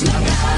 quieras, la radio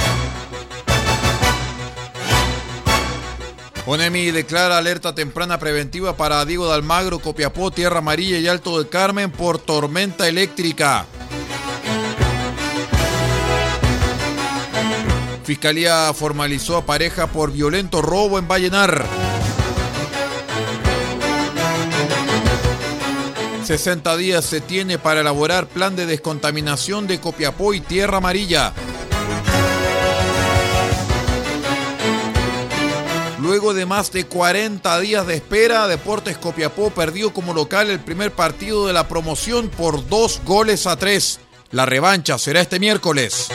ONEMI declara alerta temprana preventiva para Diego de Almagro, Copiapó, Tierra Amarilla y Alto del Carmen por tormenta eléctrica. Fiscalía formalizó a pareja por violento robo en Vallenar. 60 días se tiene para elaborar plan de descontaminación de Copiapó y Tierra Amarilla. Luego de más de 40 días de espera, Deportes Copiapó perdió como local el primer partido de la promoción por dos goles a tres. La revancha será este miércoles.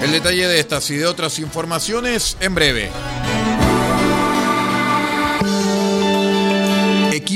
El detalle de estas y de otras informaciones en breve.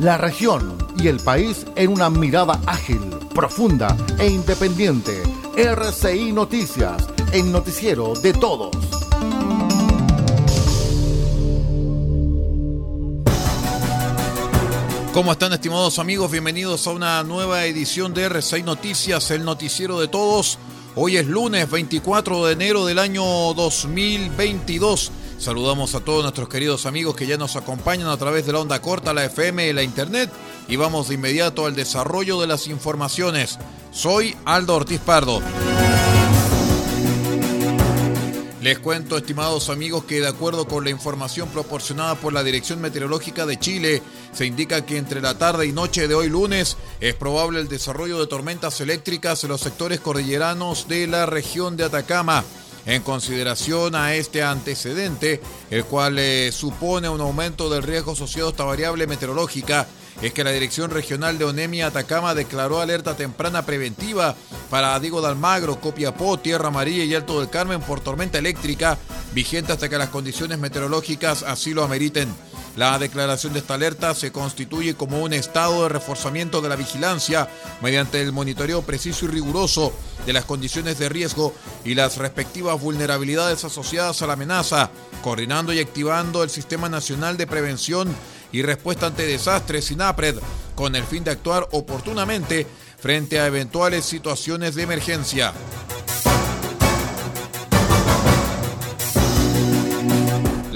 La región y el país en una mirada ágil, profunda e independiente. RCI Noticias, el noticiero de todos. ¿Cómo están estimados amigos? Bienvenidos a una nueva edición de R6 Noticias, el noticiero de todos. Hoy es lunes 24 de enero del año 2022. Saludamos a todos nuestros queridos amigos que ya nos acompañan a través de la onda corta, la FM y la Internet. Y vamos de inmediato al desarrollo de las informaciones. Soy Aldo Ortiz Pardo. Les cuento, estimados amigos, que de acuerdo con la información proporcionada por la Dirección Meteorológica de Chile, se indica que entre la tarde y noche de hoy lunes es probable el desarrollo de tormentas eléctricas en los sectores cordilleranos de la región de Atacama. En consideración a este antecedente, el cual eh, supone un aumento del riesgo asociado a esta variable meteorológica, es que la Dirección Regional de Onemia Atacama declaró alerta temprana preventiva para Diego de Almagro, Copiapó, Tierra Amarilla y Alto del Carmen por tormenta eléctrica, vigente hasta que las condiciones meteorológicas así lo ameriten. La declaración de esta alerta se constituye como un estado de reforzamiento de la vigilancia mediante el monitoreo preciso y riguroso de las condiciones de riesgo y las respectivas vulnerabilidades asociadas a la amenaza, coordinando y activando el Sistema Nacional de Prevención y Respuesta ante Desastres, SINAPRED, con el fin de actuar oportunamente frente a eventuales situaciones de emergencia.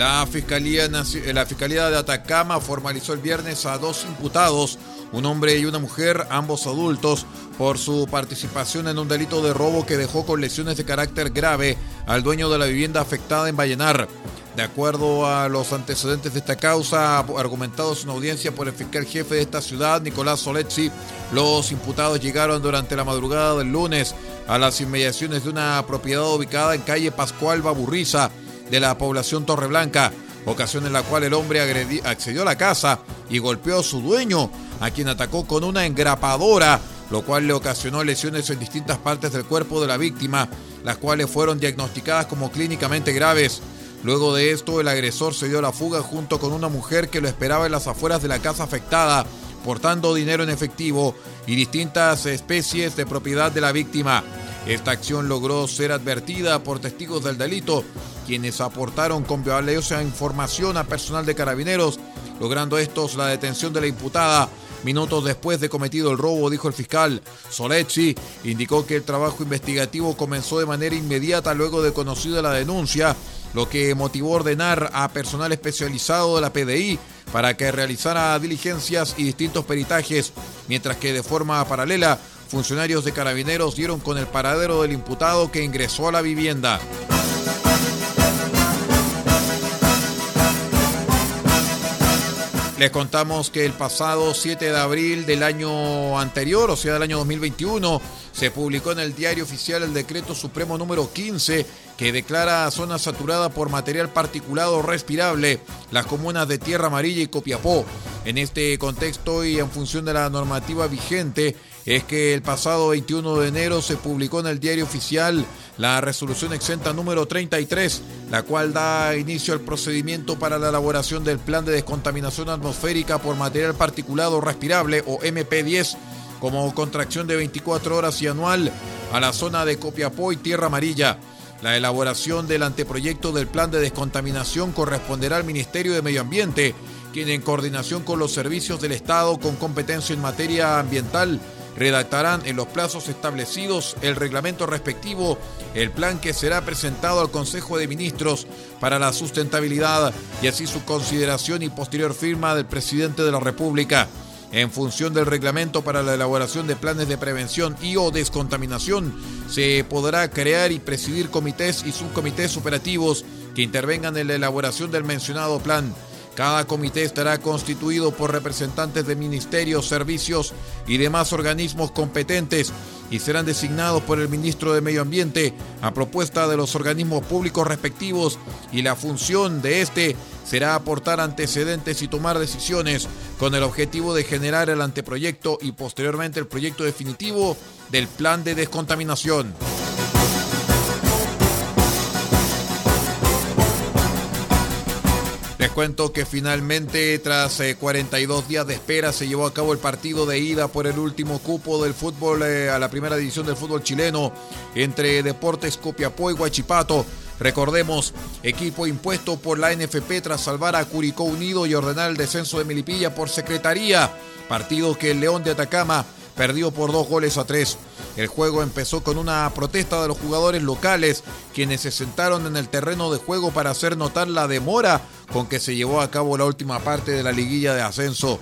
La Fiscalía, la Fiscalía de Atacama formalizó el viernes a dos imputados un hombre y una mujer, ambos adultos, por su participación en un delito de robo que dejó con lesiones de carácter grave al dueño de la vivienda afectada en Vallenar. De acuerdo a los antecedentes de esta causa, argumentados en audiencia por el fiscal jefe de esta ciudad, Nicolás Soletzi, los imputados llegaron durante la madrugada del lunes a las inmediaciones de una propiedad ubicada en calle Pascual Baburriza de la población Torreblanca, ocasión en la cual el hombre accedió a la casa y golpeó a su dueño, a quien atacó con una engrapadora, lo cual le ocasionó lesiones en distintas partes del cuerpo de la víctima, las cuales fueron diagnosticadas como clínicamente graves. Luego de esto, el agresor se dio a la fuga junto con una mujer que lo esperaba en las afueras de la casa afectada, portando dinero en efectivo y distintas especies de propiedad de la víctima. Esta acción logró ser advertida por testigos del delito, quienes aportaron con información a personal de carabineros, logrando estos la detención de la imputada. Minutos después de cometido el robo, dijo el fiscal Solechi, indicó que el trabajo investigativo comenzó de manera inmediata luego de conocida la denuncia lo que motivó ordenar a personal especializado de la PDI para que realizara diligencias y distintos peritajes, mientras que de forma paralela funcionarios de carabineros dieron con el paradero del imputado que ingresó a la vivienda. Les contamos que el pasado 7 de abril del año anterior, o sea, del año 2021, se publicó en el Diario Oficial el Decreto Supremo número 15 que declara zona saturada por material particulado respirable las comunas de Tierra Amarilla y Copiapó. En este contexto y en función de la normativa vigente, es que el pasado 21 de enero se publicó en el diario oficial la resolución exenta número 33, la cual da inicio al procedimiento para la elaboración del plan de descontaminación atmosférica por material particulado respirable o MP10 como contracción de 24 horas y anual a la zona de Copiapó y Tierra Amarilla. La elaboración del anteproyecto del plan de descontaminación corresponderá al Ministerio de Medio Ambiente, quien en coordinación con los servicios del Estado con competencia en materia ambiental redactarán en los plazos establecidos el reglamento respectivo, el plan que será presentado al Consejo de Ministros para la sustentabilidad y así su consideración y posterior firma del presidente de la República. En función del reglamento para la elaboración de planes de prevención y o descontaminación, se podrá crear y presidir comités y subcomités operativos que intervengan en la elaboración del mencionado plan. Cada comité estará constituido por representantes de ministerios, servicios y demás organismos competentes y serán designados por el ministro de Medio Ambiente a propuesta de los organismos públicos respectivos y la función de este será aportar antecedentes y tomar decisiones con el objetivo de generar el anteproyecto y posteriormente el proyecto definitivo del plan de descontaminación. Cuento que finalmente, tras 42 eh, días de espera, se llevó a cabo el partido de ida por el último cupo del fútbol eh, a la primera división del fútbol chileno entre Deportes Copiapó y Huachipato. Recordemos, equipo impuesto por la NFP tras salvar a Curicó Unido y ordenar el descenso de Melipilla por secretaría. Partido que el León de Atacama perdió por dos goles a tres. El juego empezó con una protesta de los jugadores locales, quienes se sentaron en el terreno de juego para hacer notar la demora con que se llevó a cabo la última parte de la liguilla de ascenso.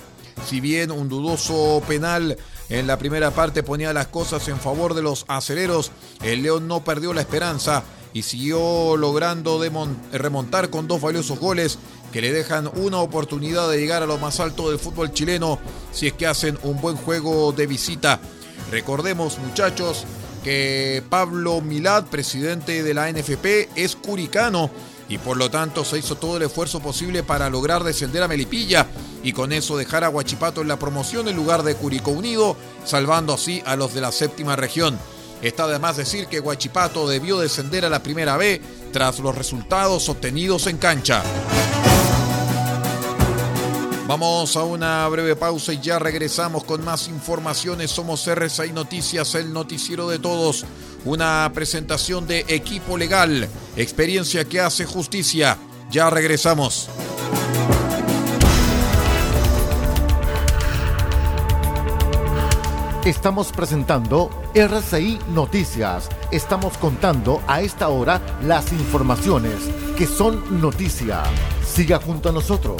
Si bien un dudoso penal en la primera parte ponía las cosas en favor de los aceleros, el León no perdió la esperanza y siguió logrando remontar con dos valiosos goles que le dejan una oportunidad de llegar a lo más alto del fútbol chileno si es que hacen un buen juego de visita. Recordemos muchachos que Pablo Milad, presidente de la NFP, es curicano y por lo tanto se hizo todo el esfuerzo posible para lograr descender a Melipilla y con eso dejar a Huachipato en la promoción en lugar de Curicó Unido, salvando así a los de la séptima región. Está de más decir que Huachipato debió descender a la primera B tras los resultados obtenidos en cancha. Vamos a una breve pausa y ya regresamos con más informaciones. Somos RSI Noticias, el noticiero de todos. Una presentación de equipo legal, experiencia que hace justicia. Ya regresamos. Estamos presentando RCI Noticias. Estamos contando a esta hora las informaciones que son noticia. Siga junto a nosotros.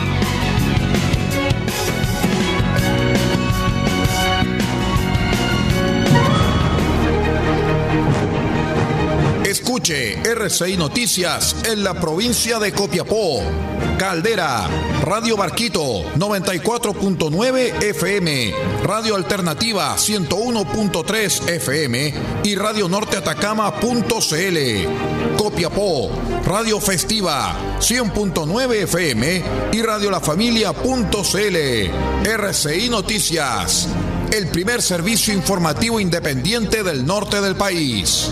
RCI Noticias en la provincia de Copiapó. Caldera, Radio Barquito 94.9 FM, Radio Alternativa 101.3 FM y Radio Norte Atacama.cl. Copiapó, Radio Festiva 100.9 FM y Radio La Familia.cl. RCI Noticias, el primer servicio informativo independiente del norte del país.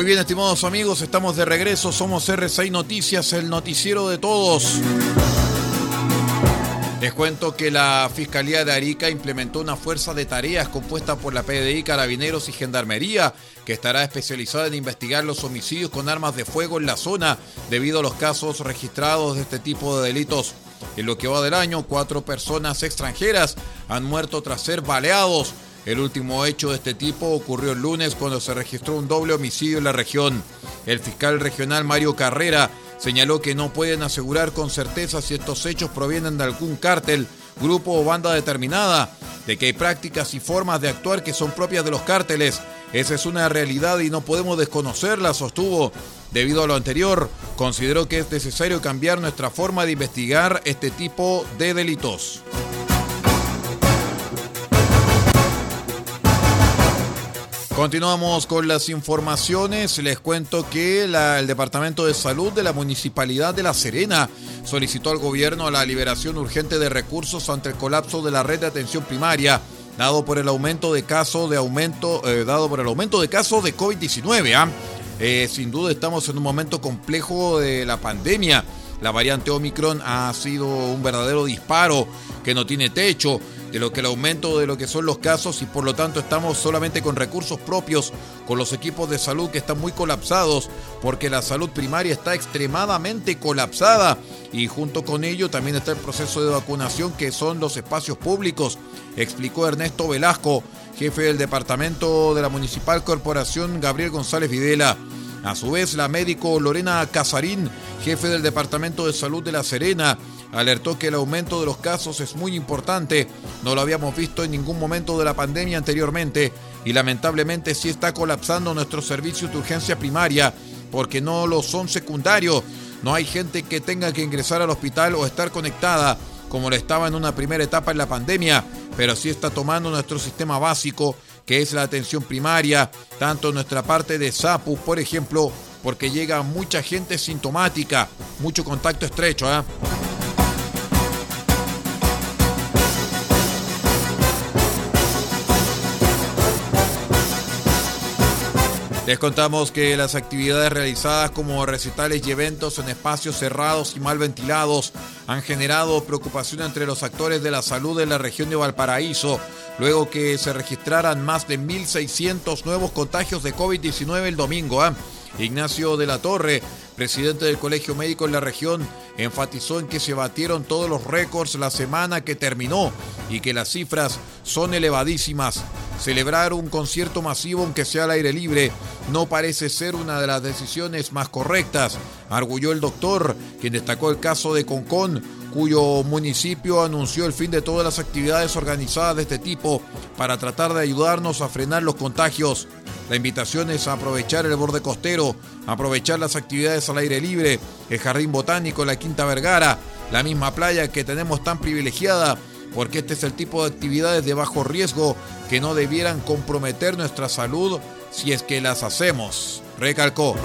Muy bien, estimados amigos, estamos de regreso. Somos R6 Noticias, el noticiero de todos. Les cuento que la Fiscalía de Arica implementó una fuerza de tareas compuesta por la PDI, Carabineros y Gendarmería, que estará especializada en investigar los homicidios con armas de fuego en la zona debido a los casos registrados de este tipo de delitos. En lo que va del año, cuatro personas extranjeras han muerto tras ser baleados. El último hecho de este tipo ocurrió el lunes cuando se registró un doble homicidio en la región. El fiscal regional Mario Carrera señaló que no pueden asegurar con certeza si estos hechos provienen de algún cártel, grupo o banda determinada, de que hay prácticas y formas de actuar que son propias de los cárteles. Esa es una realidad y no podemos desconocerla, sostuvo. Debido a lo anterior, consideró que es necesario cambiar nuestra forma de investigar este tipo de delitos. Continuamos con las informaciones. Les cuento que el Departamento de Salud de la Municipalidad de La Serena solicitó al gobierno la liberación urgente de recursos ante el colapso de la red de atención primaria dado por el aumento de casos de aumento eh, dado por el aumento de casos de COVID-19. ¿ah? Eh, sin duda estamos en un momento complejo de la pandemia. La variante Omicron ha sido un verdadero disparo que no tiene techo de lo que el aumento de lo que son los casos y por lo tanto estamos solamente con recursos propios, con los equipos de salud que están muy colapsados porque la salud primaria está extremadamente colapsada y junto con ello también está el proceso de vacunación que son los espacios públicos, explicó Ernesto Velasco, jefe del departamento de la Municipal Corporación Gabriel González Videla. A su vez, la médico Lorena Casarín, jefe del Departamento de Salud de La Serena, alertó que el aumento de los casos es muy importante. No lo habíamos visto en ningún momento de la pandemia anteriormente y lamentablemente sí está colapsando nuestros servicios de urgencia primaria porque no lo son secundarios. No hay gente que tenga que ingresar al hospital o estar conectada como lo estaba en una primera etapa en la pandemia, pero sí está tomando nuestro sistema básico que es la atención primaria, tanto nuestra parte de SAPU, por ejemplo, porque llega mucha gente sintomática, mucho contacto estrecho. ¿ah? Les contamos que las actividades realizadas como recitales y eventos en espacios cerrados y mal ventilados han generado preocupación entre los actores de la salud de la región de Valparaíso, luego que se registraran más de 1.600 nuevos contagios de COVID-19 el domingo. ¿ah? Ignacio de la Torre, presidente del Colegio Médico en la región, enfatizó en que se batieron todos los récords la semana que terminó y que las cifras son elevadísimas. Celebrar un concierto masivo aunque sea al aire libre no parece ser una de las decisiones más correctas, arguyó el doctor, quien destacó el caso de Concón, cuyo municipio anunció el fin de todas las actividades organizadas de este tipo para tratar de ayudarnos a frenar los contagios. La invitación es a aprovechar el borde costero, aprovechar las actividades al aire libre, el jardín botánico, la Quinta Vergara, la misma playa que tenemos tan privilegiada, porque este es el tipo de actividades de bajo riesgo que no debieran comprometer nuestra salud si es que las hacemos, recalcó.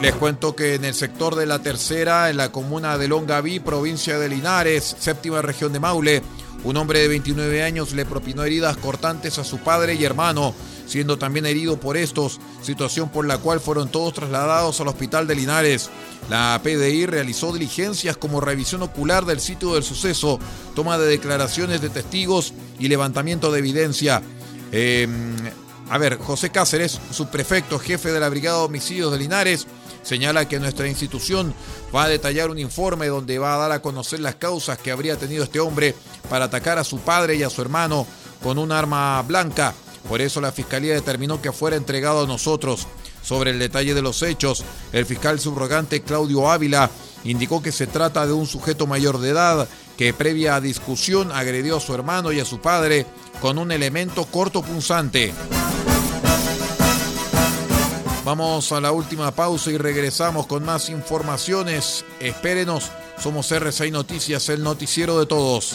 Les cuento que en el sector de la tercera, en la comuna de Longaví, provincia de Linares, séptima región de Maule, un hombre de 29 años le propinó heridas cortantes a su padre y hermano, siendo también herido por estos, situación por la cual fueron todos trasladados al hospital de Linares. La PDI realizó diligencias como revisión ocular del sitio del suceso, toma de declaraciones de testigos y levantamiento de evidencia. Eh, a ver, José Cáceres, subprefecto, jefe de la Brigada de Homicidios de Linares, señala que nuestra institución va a detallar un informe donde va a dar a conocer las causas que habría tenido este hombre para atacar a su padre y a su hermano con un arma blanca. Por eso la Fiscalía determinó que fuera entregado a nosotros. Sobre el detalle de los hechos, el fiscal subrogante Claudio Ávila indicó que se trata de un sujeto mayor de edad que previa discusión agredió a su hermano y a su padre con un elemento corto punzante. Vamos a la última pausa y regresamos con más informaciones. Espérenos, somos RCI Noticias, el noticiero de todos.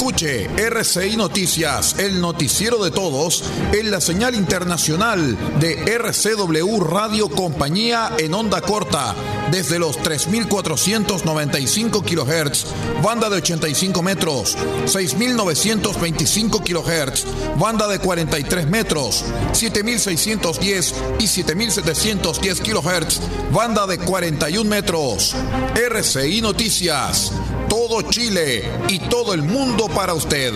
Escuche RCI Noticias, el noticiero de todos, en la señal internacional de RCW Radio Compañía en onda corta, desde los 3.495 kHz, banda de 85 metros, 6.925 kHz, banda de 43 metros, 7.610 y 7.710 kHz, banda de 41 metros. RCI Noticias, todo Chile y todo el mundo para usted.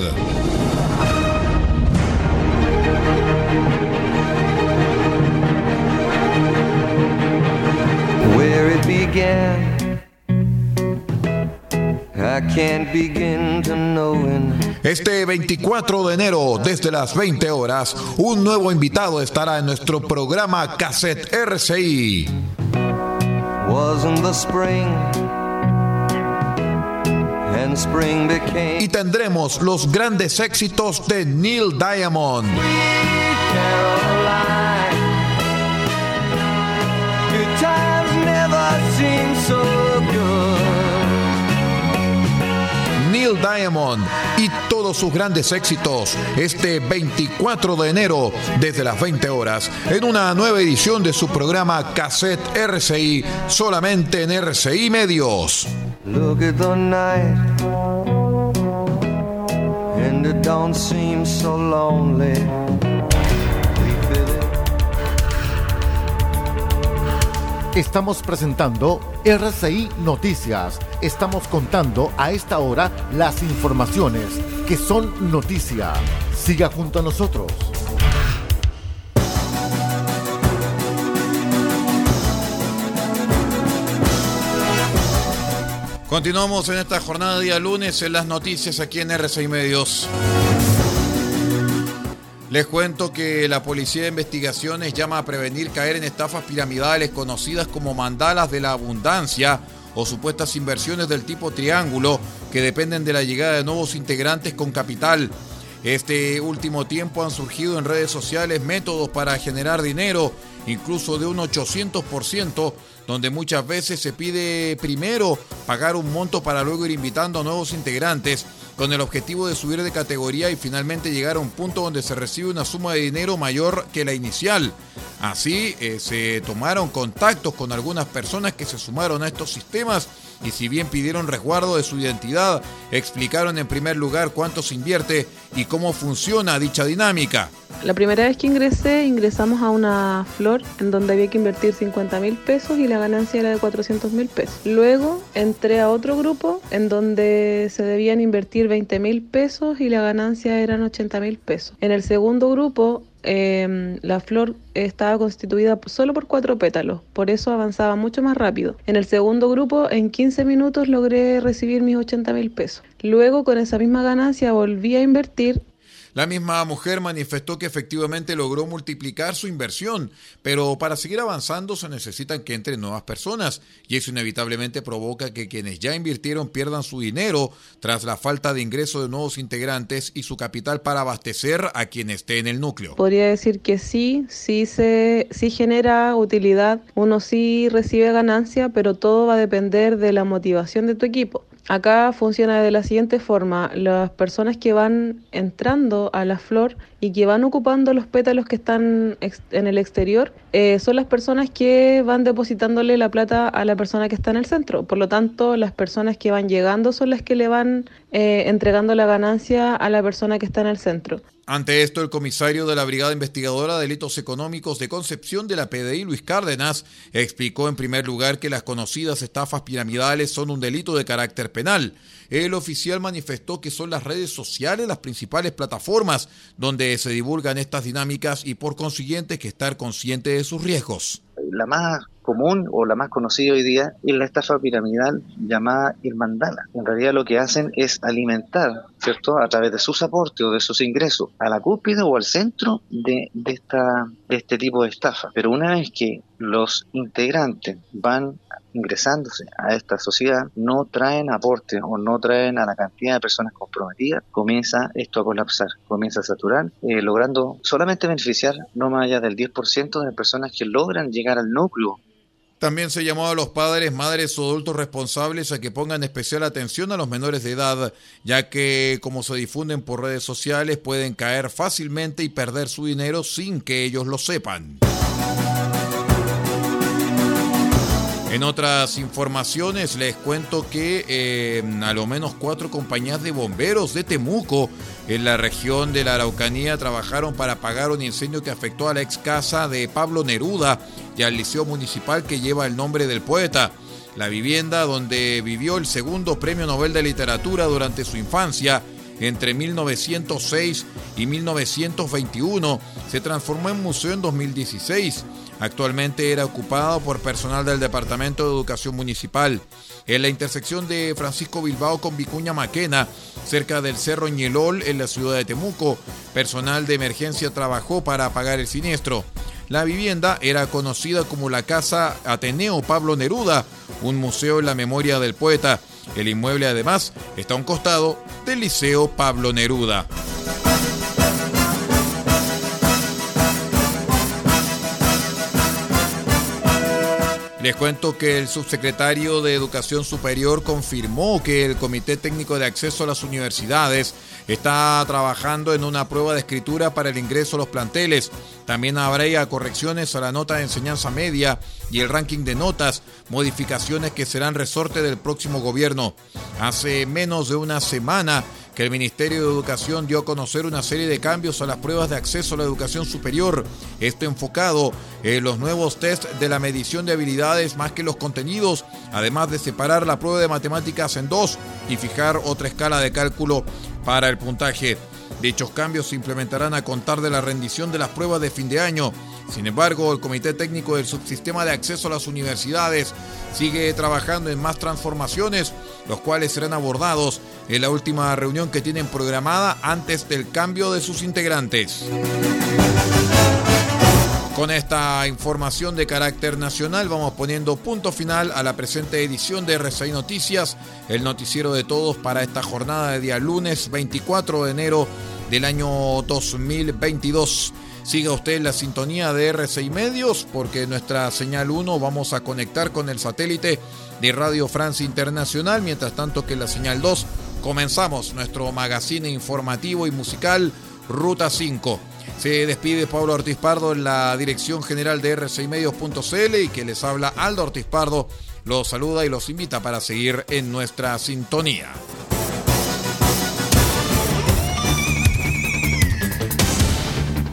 Where it began, I can't begin to knowing. Este 24 de enero, desde las 20 horas, un nuevo invitado estará en nuestro programa Cassette RCI. Wasn't the spring, Y tendremos los grandes éxitos de Neil Diamond. Caroline. Good times never seem so Neil Diamond y todos sus grandes éxitos este 24 de enero desde las 20 horas en una nueva edición de su programa Cassette RCI solamente en RCI Medios. Look at the night, and so lonely. Estamos presentando RCI Noticias. Estamos contando a esta hora las informaciones que son noticia. Siga junto a nosotros. Continuamos en esta jornada día lunes en las noticias aquí en R6 Medios. Les cuento que la Policía de Investigaciones llama a prevenir caer en estafas piramidales conocidas como mandalas de la abundancia o supuestas inversiones del tipo triángulo que dependen de la llegada de nuevos integrantes con capital. Este último tiempo han surgido en redes sociales métodos para generar dinero, incluso de un 800%, donde muchas veces se pide primero pagar un monto para luego ir invitando a nuevos integrantes con el objetivo de subir de categoría y finalmente llegar a un punto donde se recibe una suma de dinero mayor que la inicial. Así eh, se tomaron contactos con algunas personas que se sumaron a estos sistemas y si bien pidieron resguardo de su identidad, explicaron en primer lugar cuánto se invierte y cómo funciona dicha dinámica. La primera vez que ingresé, ingresamos a una flor en donde había que invertir 50 mil pesos y la ganancia era de 400 mil pesos. Luego entré a otro grupo en donde se debían invertir 20 mil pesos y la ganancia eran 80 mil pesos. En el segundo grupo eh, la flor estaba constituida solo por cuatro pétalos, por eso avanzaba mucho más rápido. En el segundo grupo, en 15 minutos logré recibir mis 80 mil pesos. Luego, con esa misma ganancia, volví a invertir la misma mujer manifestó que efectivamente logró multiplicar su inversión, pero para seguir avanzando se necesitan que entren nuevas personas y eso inevitablemente provoca que quienes ya invirtieron pierdan su dinero tras la falta de ingreso de nuevos integrantes y su capital para abastecer a quien esté en el núcleo. Podría decir que sí, sí se sí genera utilidad, uno sí recibe ganancia, pero todo va a depender de la motivación de tu equipo. Acá funciona de la siguiente forma. Las personas que van entrando a la flor y que van ocupando los pétalos que están en el exterior eh, son las personas que van depositándole la plata a la persona que está en el centro. Por lo tanto, las personas que van llegando son las que le van eh, entregando la ganancia a la persona que está en el centro. Ante esto, el comisario de la Brigada Investigadora de Delitos Económicos de Concepción de la PDI, Luis Cárdenas, explicó en primer lugar que las conocidas estafas piramidales son un delito de carácter penal. El oficial manifestó que son las redes sociales las principales plataformas donde se divulgan estas dinámicas y por consiguiente que estar consciente de sus riesgos. La más común o la más conocida hoy día es la estafa piramidal llamada Irmandala. En realidad lo que hacen es alimentar, ¿cierto?, a través de sus aportes o de sus ingresos a la cúspide o al centro de, de, esta, de este tipo de estafa. Pero una vez que los integrantes van ingresándose a esta sociedad no traen aporte o no traen a la cantidad de personas comprometidas, comienza esto a colapsar, comienza a saturar, eh, logrando solamente beneficiar no más allá del 10% de personas que logran llegar al núcleo también se llamó a los padres, madres o adultos responsables a que pongan especial atención a los menores de edad, ya que como se difunden por redes sociales pueden caer fácilmente y perder su dinero sin que ellos lo sepan. En otras informaciones les cuento que eh, a lo menos cuatro compañías de bomberos de Temuco en la región de la Araucanía trabajaron para apagar un incendio que afectó a la ex casa de Pablo Neruda y al liceo municipal que lleva el nombre del poeta. La vivienda donde vivió el segundo premio Nobel de Literatura durante su infancia entre 1906 y 1921 se transformó en museo en 2016. Actualmente era ocupado por personal del Departamento de Educación Municipal. En la intersección de Francisco Bilbao con Vicuña Maquena, cerca del Cerro Ñelol, en la ciudad de Temuco, personal de emergencia trabajó para apagar el siniestro. La vivienda era conocida como la Casa Ateneo Pablo Neruda, un museo en la memoria del poeta. El inmueble además está a un costado del Liceo Pablo Neruda. Les cuento que el subsecretario de Educación Superior confirmó que el Comité Técnico de Acceso a las Universidades está trabajando en una prueba de escritura para el ingreso a los planteles. También habrá correcciones a la nota de enseñanza media y el ranking de notas, modificaciones que serán resorte del próximo gobierno. Hace menos de una semana, que el Ministerio de Educación dio a conocer una serie de cambios a las pruebas de acceso a la educación superior. Esto enfocado en los nuevos test de la medición de habilidades más que los contenidos, además de separar la prueba de matemáticas en dos y fijar otra escala de cálculo para el puntaje. Dichos cambios se implementarán a contar de la rendición de las pruebas de fin de año. Sin embargo, el Comité Técnico del Subsistema de Acceso a las Universidades sigue trabajando en más transformaciones, los cuales serán abordados en la última reunión que tienen programada antes del cambio de sus integrantes. Con esta información de carácter nacional vamos poniendo punto final a la presente edición de RCI Noticias, el noticiero de todos para esta jornada de día lunes 24 de enero del año 2022. Siga usted en la sintonía de RCI Medios porque nuestra señal 1 vamos a conectar con el satélite de Radio Francia Internacional, mientras tanto que en la señal 2 comenzamos nuestro magazine informativo y musical Ruta 5. Se despide Pablo Ortiz Pardo en la dirección general de r6medios.cl y que les habla Aldo Ortiz Pardo. Los saluda y los invita para seguir en nuestra sintonía.